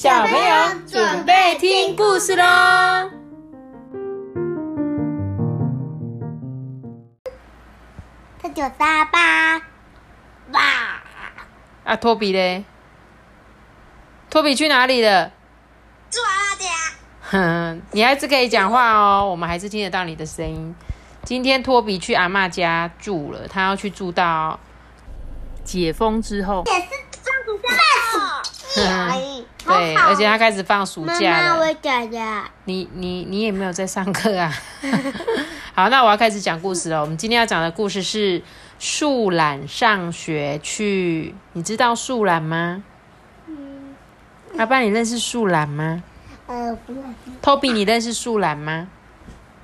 小朋友准备听故事喽！这就是阿爸，哇！啊，托比嘞？托比去哪里了？住阿妈家。哼，你还是可以讲话哦，我们还是听得到你的声音。今天托比去阿妈家住了，他要去住到解封之后。也是放暑假而已。对，而且他开始放暑假了。妈妈，我讲的。你你你也没有在上课啊？好，那我要开始讲故事了。我们今天要讲的故事是树懒上学去。你知道树懒吗？嗯。阿爸，你认识树懒吗？呃，不认识。托比，你认识树懒吗？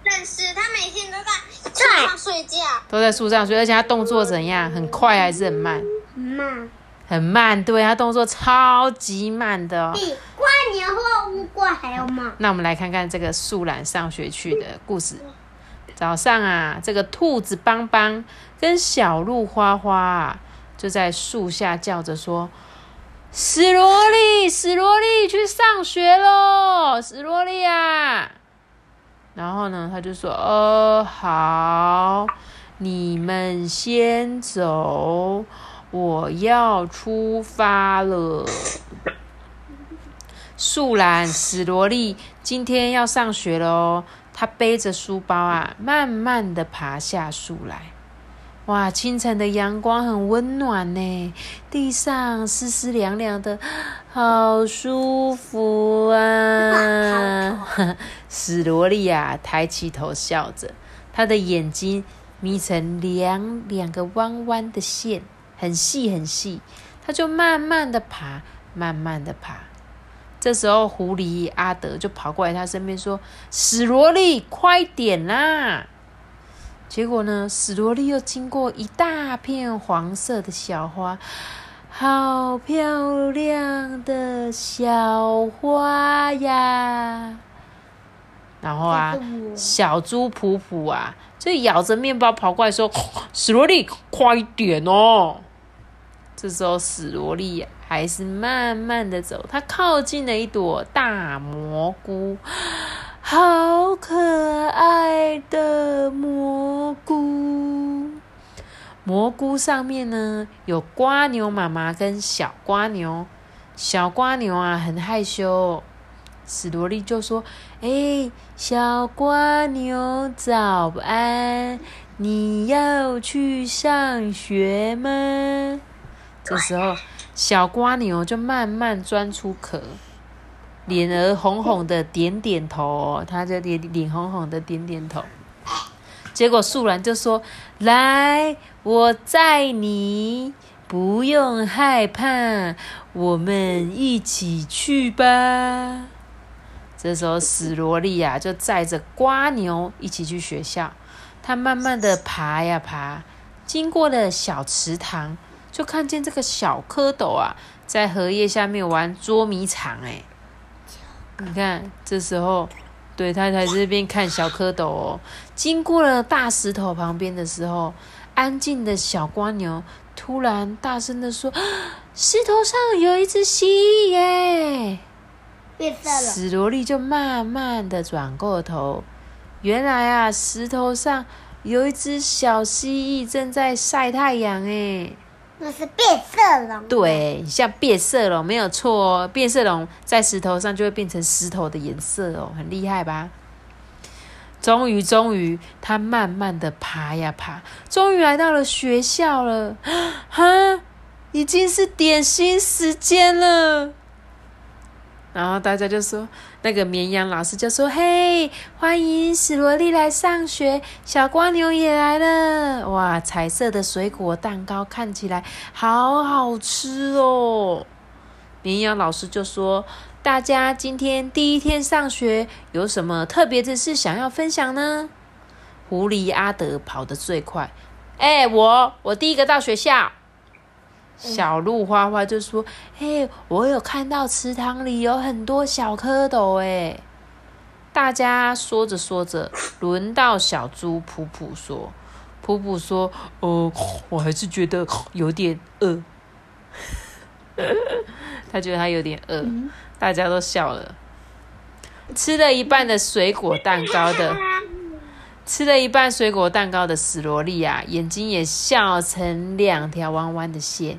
认识，他每天都在树上睡觉。都在树上睡，而且他动作怎样？很快还是很慢？慢。很慢，对，他动作超级慢的，哦比过年或乌龟还要慢。那我们来看看这个树懒上学去的故事。早上啊，这个兔子邦邦跟小鹿花花就在树下叫着说：“史罗利，史罗利，去上学喽，史罗利啊！”然后呢，他就说：“哦，好，你们先走。”我要出发了。树懒史萝莉今天要上学了哦。她背着书包啊，慢慢的爬下树来。哇，清晨的阳光很温暖呢，地上湿湿凉凉的，好舒服啊！史罗利啊，抬起头笑着，她的眼睛眯成两两个弯弯的线。很细很细，他就慢慢的爬，慢慢的爬。这时候，狐狸阿德就跑过来他身边说：“史罗利，快点啦！”结果呢，史罗利又经过一大片黄色的小花，好漂亮的小花呀！然后啊，小猪普普啊，就咬着面包跑过来说：“史罗利，快点哦！”这时候，史罗利还是慢慢的走，他靠近了一朵大蘑菇，好可爱的蘑菇。蘑菇上面呢，有瓜牛妈妈跟小瓜牛。小瓜牛啊，很害羞。史罗利就说：“哎，小瓜牛，早安！你要去上学吗？”这时候，小瓜牛就慢慢钻出壳，脸儿红红的，点点头。它就脸脸红红的，点点头。结果树懒就说：“来，我载你，不用害怕，我们一起去吧。”这时候，史罗利呀就载着瓜牛一起去学校。他慢慢的爬呀爬，经过了小池塘。就看见这个小蝌蚪啊，在荷叶下面玩捉迷藏。哎，你看，这时候，对他在这边看小蝌蚪哦。经过了大石头旁边的时候，安静的小蜗牛突然大声的说：“石头上有一只蜥蜴耶！”变色了。史罗利就慢慢的转过头，原来啊，石头上有一只小蜥蜴正在晒太阳。哎。那是变色龙，对，像变色龙没有错哦。变色龙在石头上就会变成石头的颜色哦，很厉害吧？终于，终于，它慢慢的爬呀爬，终于来到了学校了。哈，已经是点心时间了。然后大家就说，那个绵羊老师就说：“嘿，欢迎史罗利来上学，小蜗牛也来了。哇，彩色的水果蛋糕看起来好好吃哦。”绵羊老师就说：“大家今天第一天上学，有什么特别的事想要分享呢？”狐狸阿德跑得最快，哎，我我第一个到学校。小鹿花花就说：“嘿，我有看到池塘里有很多小蝌蚪。”哎，大家说着说着，轮到小猪普普说：“普普说，哦，我还是觉得有点饿。”他觉得他有点饿。大家都笑了。吃了一半的水果蛋糕的，吃了一半水果蛋糕的史罗利啊，眼睛也笑成两条弯弯的线。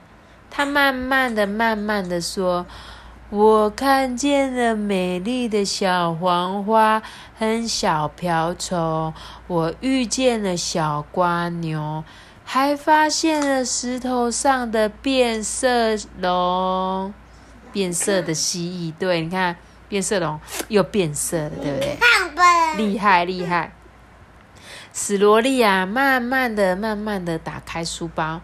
她慢慢的、慢慢的说：“我看见了美丽的小黄花和小瓢虫，我遇见了小瓜牛，还发现了石头上的变色龙，变色的蜥蜴。对，你看。”变色龙又变色了，对不对？厉害厉害！史罗利啊，慢慢的、慢慢的打开书包，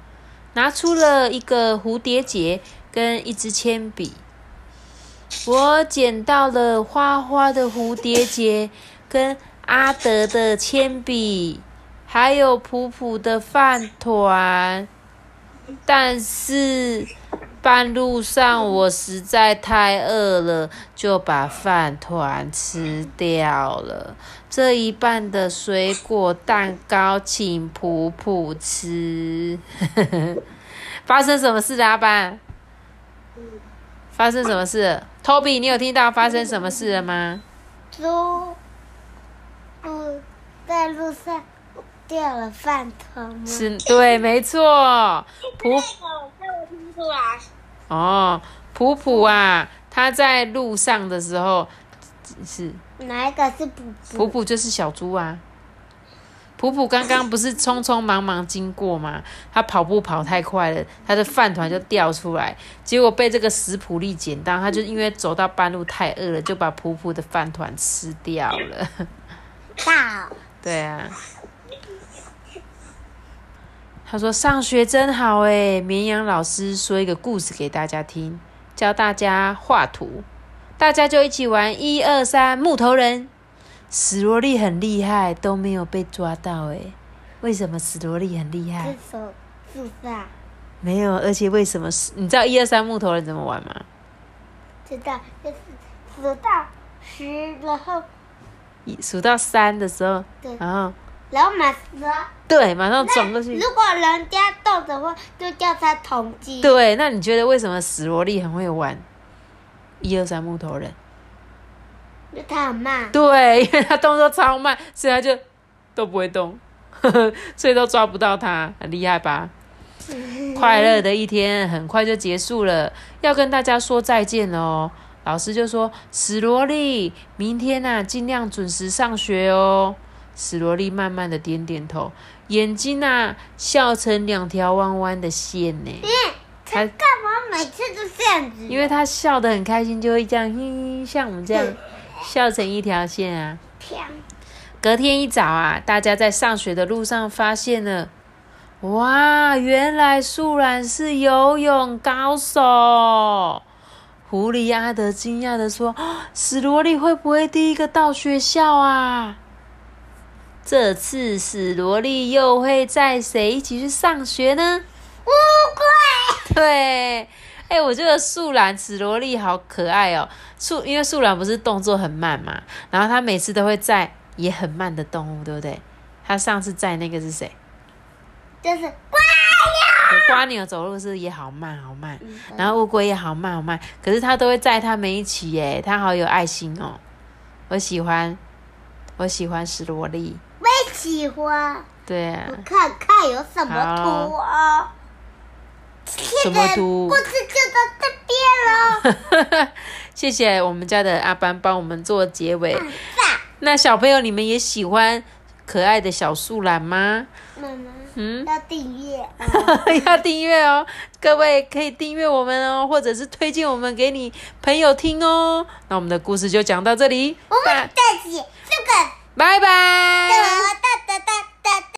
拿出了一个蝴蝶结跟一支铅笔。我捡到了花花的蝴蝶结，跟阿德的铅笔，还有普普的饭团，但是。半路上，我实在太饿了，就把饭团吃掉了。这一半的水果蛋糕，请普普吃。发生什么事阿班？发生什么事？Toby，你有听到发生什么事了吗？猪，嗯，在路上掉了饭团吗？是，对，没错。普。哦，普普啊，他在路上的时候是哪一个是普普？普普就是小猪啊。普普刚刚不是匆匆忙忙经过吗？他跑步跑太快了，他的饭团就掉出来，结果被这个食普利捡到。他就因为走到半路太饿了，就把普普的饭团吃掉了。大。对啊。他说：“上学真好诶，绵羊老师说一个故事给大家听，教大家画图，大家就一起玩一二三木头人。史罗利很厉害，都没有被抓到诶。为什么史罗利很厉害？手树上没有，而且为什么？你知道一二三木头人怎么玩吗？知道，就是数到十，然后数到三的时候，然后。”然后马上对，马上转过去。如果人家动的话，就叫他统计。对，那你觉得为什么史罗利很会玩一二三木头人？因为他很慢。对，因为他动作超慢，所以他就都不会动，所以都抓不到他，很厉害吧？快乐的一天很快就结束了，要跟大家说再见哦。老师就说：“史罗莉，明天呐，尽量准时上学哦。”史罗利慢慢的点点头，眼睛啊笑成两条弯弯的线呢。嗯，他干嘛每次都这样子？因为他笑得很开心，就会这样，嘿，像我们这样笑成一条线啊。隔天一早啊，大家在上学的路上发现了，哇，原来素然是游泳高手。狐狸阿德惊讶的说：“史罗利会不会第一个到学校啊？”这次史罗莉又会载谁一起去上学呢？乌龟。对，哎，我觉得树懒史罗莉好可爱哦。树，因为树懒不是动作很慢嘛，然后她每次都会载也很慢的动物，对不对？她上次载那个是谁？就是瓜牛。瓜牛走路是也好慢好慢，然后乌龟也好慢好慢，可是他都会载他们一起耶，他好有爱心哦。我喜欢，我喜欢史罗利。喜欢，对啊，我看看有什么图啊？什么图？故事就到这边了。谢谢我们家的阿班帮我们做结尾。那小朋友，你们也喜欢可爱的小树懒吗？妈妈，嗯，要订阅，要订阅哦。各位可以订阅我们哦，或者是推荐我们给你朋友听哦。那我们的故事就讲到这里。我们再见，这个，拜拜，